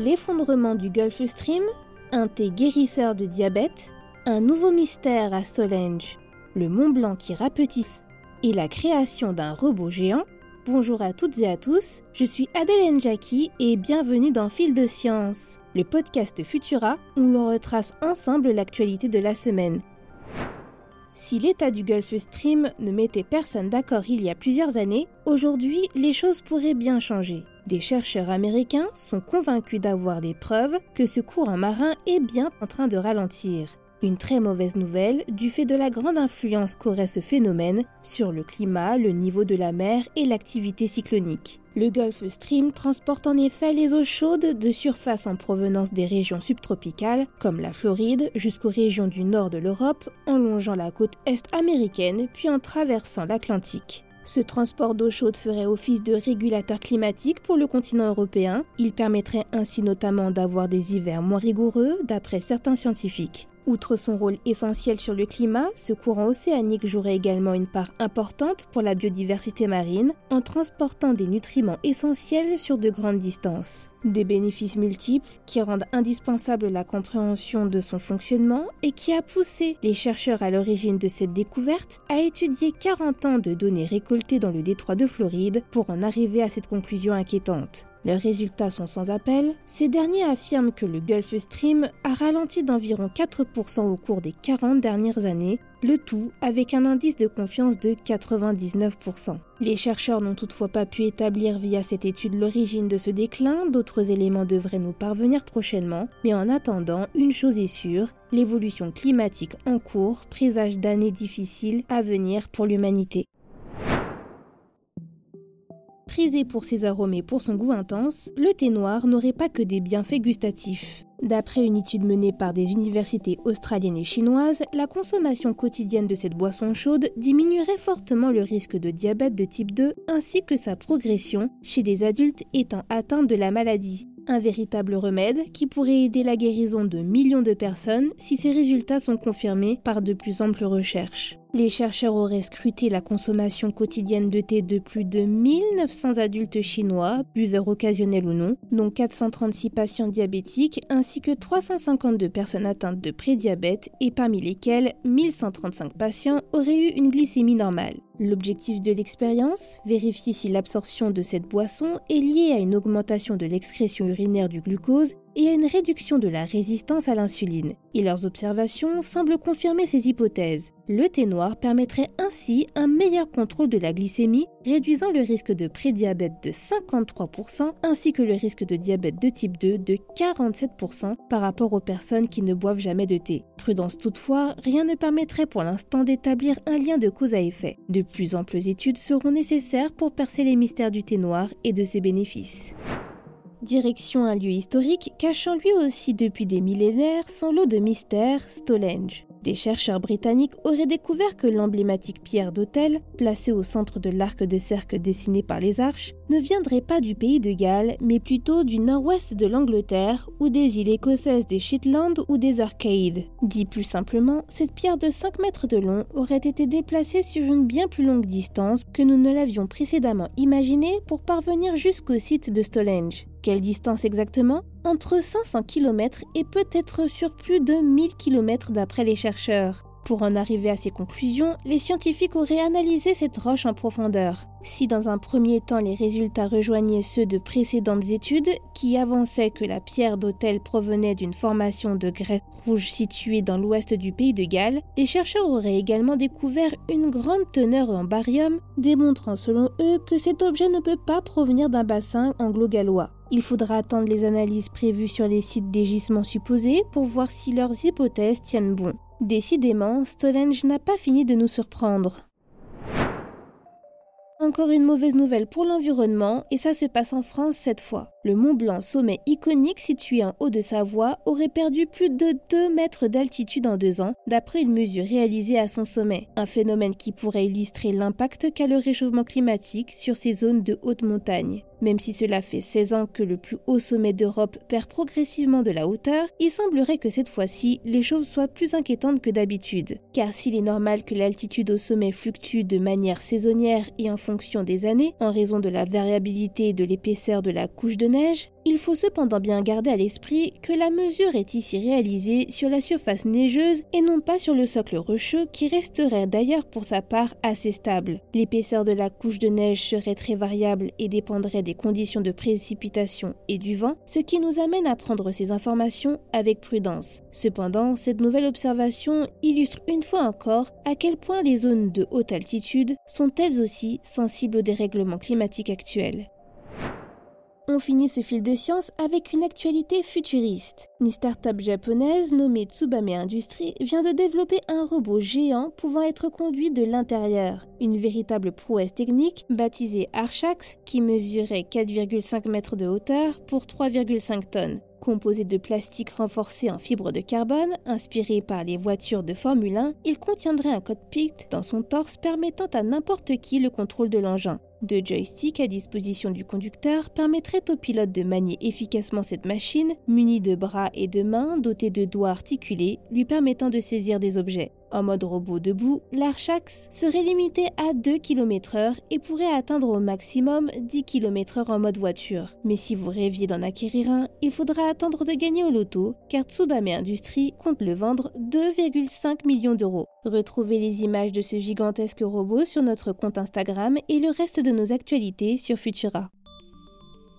l'effondrement du Gulf Stream, un thé guérisseur de diabète, un nouveau mystère à Stonehenge, le Mont Blanc qui rapetisse et la création d'un robot géant. Bonjour à toutes et à tous, je suis Adèle Jackie et bienvenue dans Fil de Science, le podcast Futura où l'on retrace ensemble l'actualité de la semaine. Si l'état du Gulf Stream ne mettait personne d'accord il y a plusieurs années, aujourd'hui les choses pourraient bien changer. Des chercheurs américains sont convaincus d'avoir des preuves que ce courant marin est bien en train de ralentir. Une très mauvaise nouvelle du fait de la grande influence qu'aurait ce phénomène sur le climat, le niveau de la mer et l'activité cyclonique. Le Gulf Stream transporte en effet les eaux chaudes de surface en provenance des régions subtropicales, comme la Floride, jusqu'aux régions du nord de l'Europe, en longeant la côte est américaine puis en traversant l'Atlantique. Ce transport d'eau chaude ferait office de régulateur climatique pour le continent européen. Il permettrait ainsi notamment d'avoir des hivers moins rigoureux, d'après certains scientifiques. Outre son rôle essentiel sur le climat, ce courant océanique jouerait également une part importante pour la biodiversité marine en transportant des nutriments essentiels sur de grandes distances. Des bénéfices multiples qui rendent indispensable la compréhension de son fonctionnement et qui a poussé les chercheurs à l'origine de cette découverte à étudier 40 ans de données récoltées dans le détroit de Floride pour en arriver à cette conclusion inquiétante. Leurs résultats sont sans appel. Ces derniers affirment que le Gulf Stream a ralenti d'environ 4% au cours des 40 dernières années, le tout avec un indice de confiance de 99%. Les chercheurs n'ont toutefois pas pu établir via cette étude l'origine de ce déclin, d'autres éléments devraient nous parvenir prochainement, mais en attendant, une chose est sûre, l'évolution climatique en cours présage d'années difficiles à venir pour l'humanité. Prisé pour ses arômes et pour son goût intense, le thé noir n'aurait pas que des bienfaits gustatifs. D'après une étude menée par des universités australiennes et chinoises, la consommation quotidienne de cette boisson chaude diminuerait fortement le risque de diabète de type 2 ainsi que sa progression chez des adultes étant atteints de la maladie un véritable remède qui pourrait aider la guérison de millions de personnes si ces résultats sont confirmés par de plus amples recherches. Les chercheurs auraient scruté la consommation quotidienne de thé de plus de 1900 adultes chinois, buveurs occasionnels ou non, dont 436 patients diabétiques ainsi que 352 personnes atteintes de prédiabète et parmi lesquels 1135 patients auraient eu une glycémie normale. L'objectif de l'expérience, vérifier si l'absorption de cette boisson est liée à une augmentation de l'excrétion urinaire du glucose et à une réduction de la résistance à l'insuline. Et leurs observations semblent confirmer ces hypothèses. Le thé noir permettrait ainsi un meilleur contrôle de la glycémie, réduisant le risque de prédiabète de 53% ainsi que le risque de diabète de type 2 de 47% par rapport aux personnes qui ne boivent jamais de thé. Prudence toutefois, rien ne permettrait pour l'instant d'établir un lien de cause à effet. De plus amples études seront nécessaires pour percer les mystères du thé noir et de ses bénéfices. Direction un lieu historique cachant lui aussi depuis des millénaires son lot de mystères, Stonehenge. Des chercheurs britanniques auraient découvert que l'emblématique pierre d'autel, placée au centre de l'arc de cercle dessiné par les arches, ne viendrait pas du pays de Galles, mais plutôt du nord-ouest de l'Angleterre ou des îles écossaises des Shetland ou des Arcades. Dit plus simplement, cette pierre de 5 mètres de long aurait été déplacée sur une bien plus longue distance que nous ne l'avions précédemment imaginé pour parvenir jusqu'au site de Stonehenge. Quelle distance exactement? Entre 500 km et peut-être sur plus de 1000 km d'après les chercheurs. Pour en arriver à ces conclusions, les scientifiques auraient analysé cette roche en profondeur. Si dans un premier temps les résultats rejoignaient ceux de précédentes études, qui avançaient que la pierre d'autel provenait d'une formation de grès rouge située dans l'ouest du pays de Galles, les chercheurs auraient également découvert une grande teneur en barium, démontrant selon eux que cet objet ne peut pas provenir d'un bassin anglo-gallois. Il faudra attendre les analyses prévues sur les sites des gisements supposés pour voir si leurs hypothèses tiennent bon. Décidément, Stonehenge n'a pas fini de nous surprendre. Encore une mauvaise nouvelle pour l'environnement, et ça se passe en France cette fois. Le Mont Blanc, sommet iconique situé en haut de Savoie, aurait perdu plus de 2 mètres d'altitude en deux ans, d'après une mesure réalisée à son sommet. Un phénomène qui pourrait illustrer l'impact qu'a le réchauffement climatique sur ces zones de haute montagne. Même si cela fait 16 ans que le plus haut sommet d'Europe perd progressivement de la hauteur, il semblerait que cette fois-ci, les choses soient plus inquiétantes que d'habitude. Car s'il est normal que l'altitude au sommet fluctue de manière saisonnière et en fonction des années, en raison de la variabilité de l'épaisseur de la couche de neige, Il faut cependant bien garder à l'esprit que la mesure est ici réalisée sur la surface neigeuse et non pas sur le socle rocheux qui resterait d'ailleurs pour sa part assez stable. L'épaisseur de la couche de neige serait très variable et dépendrait des conditions de précipitation et du vent, ce qui nous amène à prendre ces informations avec prudence. Cependant, cette nouvelle observation illustre une fois encore à quel point les zones de haute altitude sont elles aussi sensibles aux dérèglements climatiques actuels. On finit ce fil de science avec une actualité futuriste. Une start-up japonaise nommée Tsubame Industries vient de développer un robot géant pouvant être conduit de l'intérieur. Une véritable prouesse technique baptisée Archax qui mesurait 4,5 mètres de hauteur pour 3,5 tonnes. Composé de plastique renforcé en fibre de carbone, inspiré par les voitures de Formule 1, il contiendrait un cockpit dans son torse permettant à n'importe qui le contrôle de l'engin. Deux joysticks à disposition du conducteur permettraient au pilote de manier efficacement cette machine, munie de bras et de mains dotés de doigts articulés, lui permettant de saisir des objets. En mode robot debout, l'Archax serait limité à 2 km/h et pourrait atteindre au maximum 10 km/h en mode voiture. Mais si vous rêviez d'en acquérir un, il faudra attendre de gagner au loto, car Tsubame Industries compte le vendre 2,5 millions d'euros. Retrouvez les images de ce gigantesque robot sur notre compte Instagram et le reste de nos actualités sur Futura.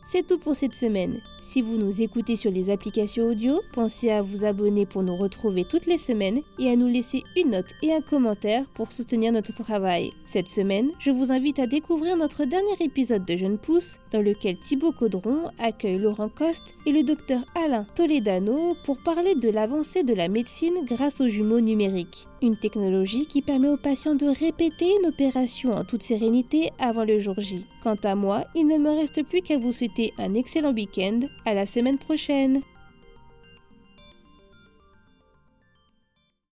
C'est tout pour cette semaine. Si vous nous écoutez sur les applications audio, pensez à vous abonner pour nous retrouver toutes les semaines et à nous laisser une note et un commentaire pour soutenir notre travail. Cette semaine, je vous invite à découvrir notre dernier épisode de Jeune Pousse, dans lequel Thibaut Caudron accueille Laurent Coste et le docteur Alain Toledano pour parler de l'avancée de la médecine grâce aux jumeaux numériques. Une technologie qui permet aux patients de répéter une opération en toute sérénité avant le jour J. Quant à moi, il ne me reste plus qu'à vous souhaiter un excellent week-end. À la semaine prochaine!